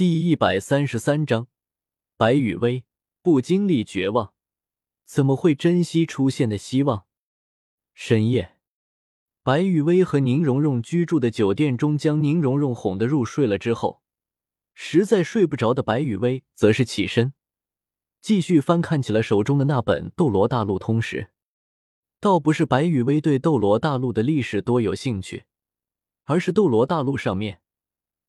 第一百三十三章，白羽薇不经历绝望，怎么会珍惜出现的希望？深夜，白羽薇和宁荣荣居住的酒店中，将宁荣荣哄得入睡了之后，实在睡不着的白羽薇则是起身，继续翻看起了手中的那本《斗罗大陆通史》。倒不是白羽薇对斗罗大陆的历史多有兴趣，而是斗罗大陆上面。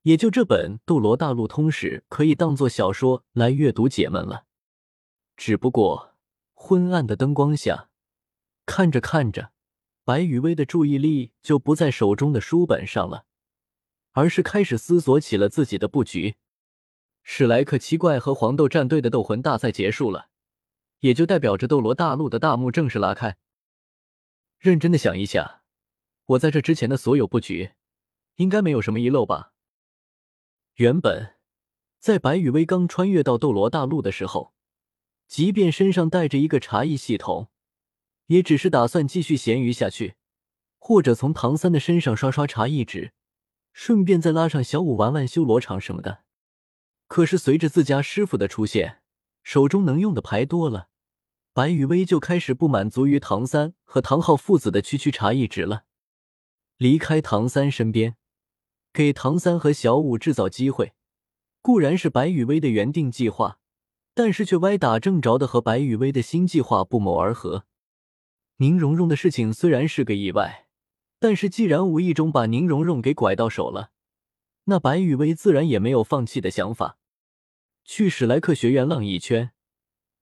也就这本《斗罗大陆通史》可以当做小说来阅读解闷了。只不过昏暗的灯光下，看着看着，白羽薇的注意力就不在手中的书本上了，而是开始思索起了自己的布局。史莱克七怪和黄豆战队的斗魂大赛结束了，也就代表着斗罗大陆的大幕正式拉开。认真的想一下，我在这之前的所有布局，应该没有什么遗漏吧？原本，在白羽薇刚穿越到斗罗大陆的时候，即便身上带着一个茶艺系统，也只是打算继续闲鱼下去，或者从唐三的身上刷刷茶艺值，顺便再拉上小五玩玩修罗场什么的。可是随着自家师傅的出现，手中能用的牌多了，白羽薇就开始不满足于唐三和唐昊父子的区区茶艺值了。离开唐三身边。给唐三和小五制造机会，固然是白羽薇的原定计划，但是却歪打正着的和白羽薇的新计划不谋而合。宁荣荣的事情虽然是个意外，但是既然无意中把宁荣荣给拐到手了，那白羽薇自然也没有放弃的想法。去史莱克学院浪一圈，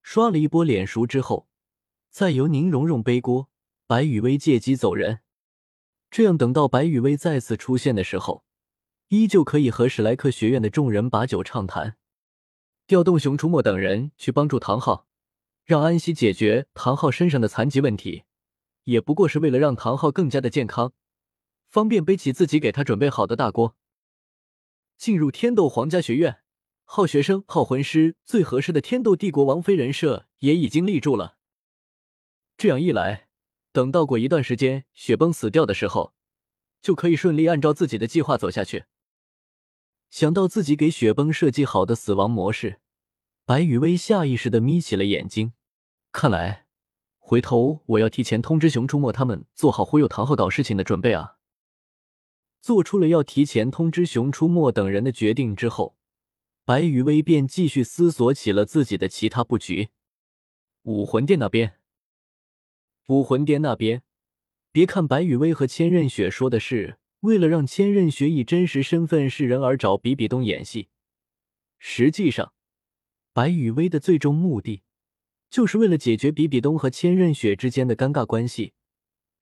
刷了一波脸熟之后，再由宁荣荣背锅，白羽薇借机走人。这样等到白羽薇再次出现的时候。依旧可以和史莱克学院的众人把酒畅谈，调动熊出没等人去帮助唐昊，让安西解决唐昊身上的残疾问题，也不过是为了让唐昊更加的健康，方便背起自己给他准备好的大锅。进入天斗皇家学院，好学生、好魂师最合适的天斗帝国王妃人设也已经立住了。这样一来，等到过一段时间雪崩死掉的时候，就可以顺利按照自己的计划走下去。想到自己给雪崩设计好的死亡模式，白雨薇下意识的眯起了眼睛。看来，回头我要提前通知熊出没他们，做好忽悠唐昊搞事情的准备啊！做出了要提前通知熊出没等人的决定之后，白雨薇便继续思索起了自己的其他布局。武魂殿那边，武魂殿那边，别看白雨薇和千仞雪说的是。为了让千仞雪以真实身份示人而找比比东演戏，实际上，白雨薇的最终目的，就是为了解决比比东和千仞雪之间的尴尬关系，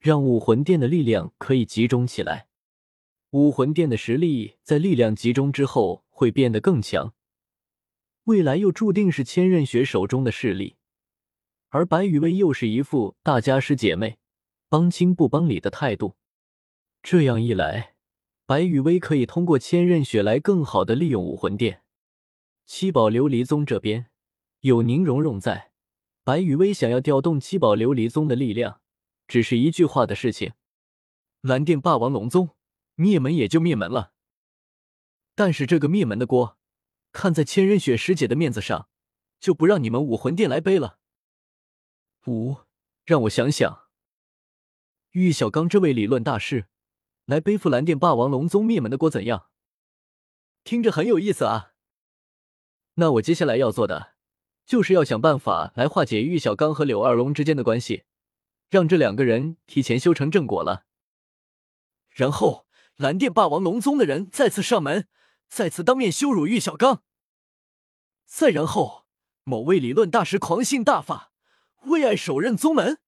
让武魂殿的力量可以集中起来。武魂殿的实力在力量集中之后会变得更强，未来又注定是千仞雪手中的势力，而白雨薇又是一副大家师姐妹，帮亲不帮理的态度。这样一来，白羽薇可以通过千仞雪来更好的利用武魂殿。七宝琉璃宗这边有宁荣荣在，白羽薇想要调动七宝琉璃宗的力量，只是一句话的事情。蓝电霸王龙宗灭门也就灭门了，但是这个灭门的锅，看在千仞雪师姐的面子上，就不让你们武魂殿来背了。五，让我想想，玉小刚这位理论大师。来背负蓝电霸王龙宗灭门的锅怎样？听着很有意思啊。那我接下来要做的，就是要想办法来化解玉小刚和柳二龙之间的关系，让这两个人提前修成正果了。然后蓝电霸王龙宗的人再次上门，再次当面羞辱玉小刚。再然后，某位理论大师狂性大发，为爱手刃宗门。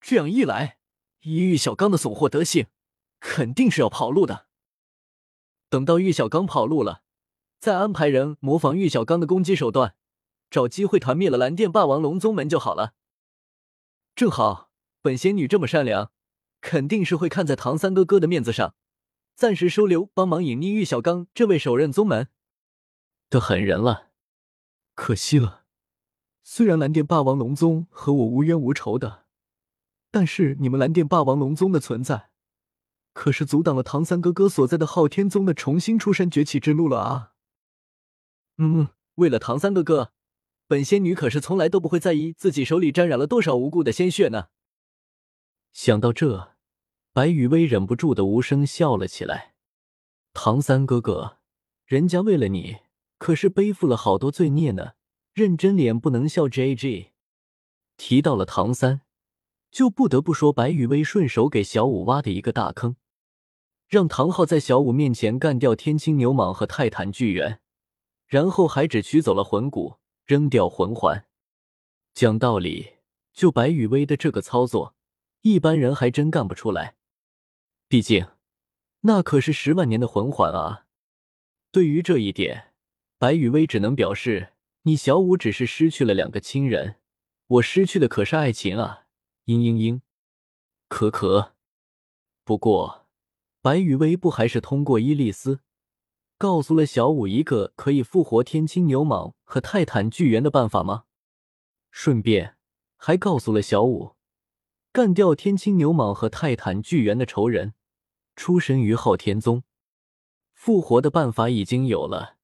这样一来，以玉小刚的怂货德性。肯定是要跑路的。等到玉小刚跑路了，再安排人模仿玉小刚的攻击手段，找机会团灭了蓝电霸王龙宗门就好了。正好本仙女这么善良，肯定是会看在唐三哥哥的面子上，暂时收留帮忙隐匿玉小刚这位首任宗门的狠人了。可惜了，虽然蓝电霸王龙宗和我无冤无仇的，但是你们蓝电霸王龙宗的存在。可是阻挡了唐三哥哥所在的昊天宗的重新出山崛起之路了啊！嗯，为了唐三哥哥，本仙女可是从来都不会在意自己手里沾染了多少无辜的鲜血呢。想到这，白雨薇忍不住的无声笑了起来。唐三哥哥，人家为了你可是背负了好多罪孽呢，认真脸不能笑。J G 提到了唐三，就不得不说白雨薇顺手给小五挖的一个大坑，让唐昊在小五面前干掉天青牛蟒和泰坦巨猿，然后还只取走了魂骨，扔掉魂环。讲道理，就白雨薇的这个操作，一般人还真干不出来。毕竟，那可是十万年的魂环啊！对于这一点，白雨薇只能表示：你小五只是失去了两个亲人，我失去的可是爱情啊！嘤嘤嘤，可可。不过，白雨薇不还是通过伊丽丝，告诉了小五一个可以复活天青牛蟒和泰坦巨猿的办法吗？顺便还告诉了小五，干掉天青牛蟒和泰坦巨猿的仇人。出身于昊天宗，复活的办法已经有了，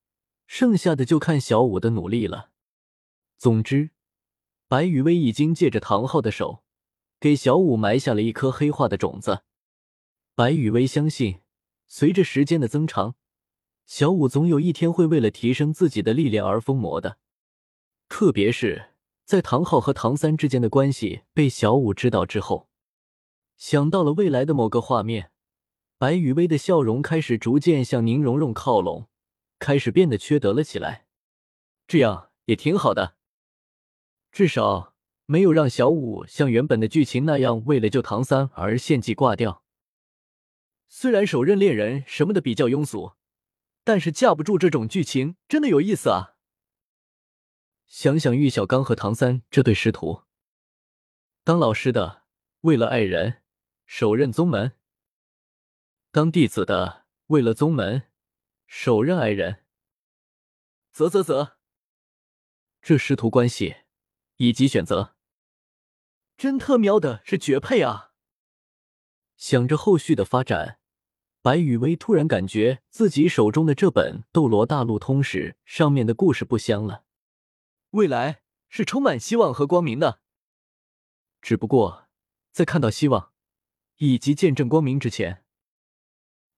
剩下的就看小五的努力了。总之，白羽薇已经借着唐昊的手，给小五埋下了一颗黑化的种子。白羽薇相信，随着时间的增长，小五总有一天会为了提升自己的力量而疯魔的。特别是在唐昊和唐三之间的关系被小五知道之后，想到了未来的某个画面。白雨薇的笑容开始逐渐向宁荣荣靠拢，开始变得缺德了起来。这样也挺好的，至少没有让小五像原本的剧情那样为了救唐三而献祭挂掉。虽然手刃猎人什么的比较庸俗，但是架不住这种剧情真的有意思啊！想想玉小刚和唐三这对师徒，当老师的为了爱人手刃宗门。当弟子的，为了宗门，手刃爱人。啧啧啧，这师徒关系以及选择，真特喵的是绝配啊！想着后续的发展，白雨薇突然感觉自己手中的这本《斗罗大陆通史》上面的故事不香了。未来是充满希望和光明的，只不过在看到希望以及见证光明之前。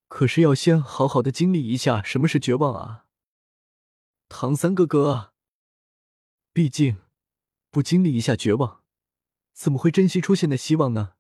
可是要先好好的经历一下什么是绝望啊，唐三哥哥。毕竟，不经历一下绝望，怎么会珍惜出现的希望呢？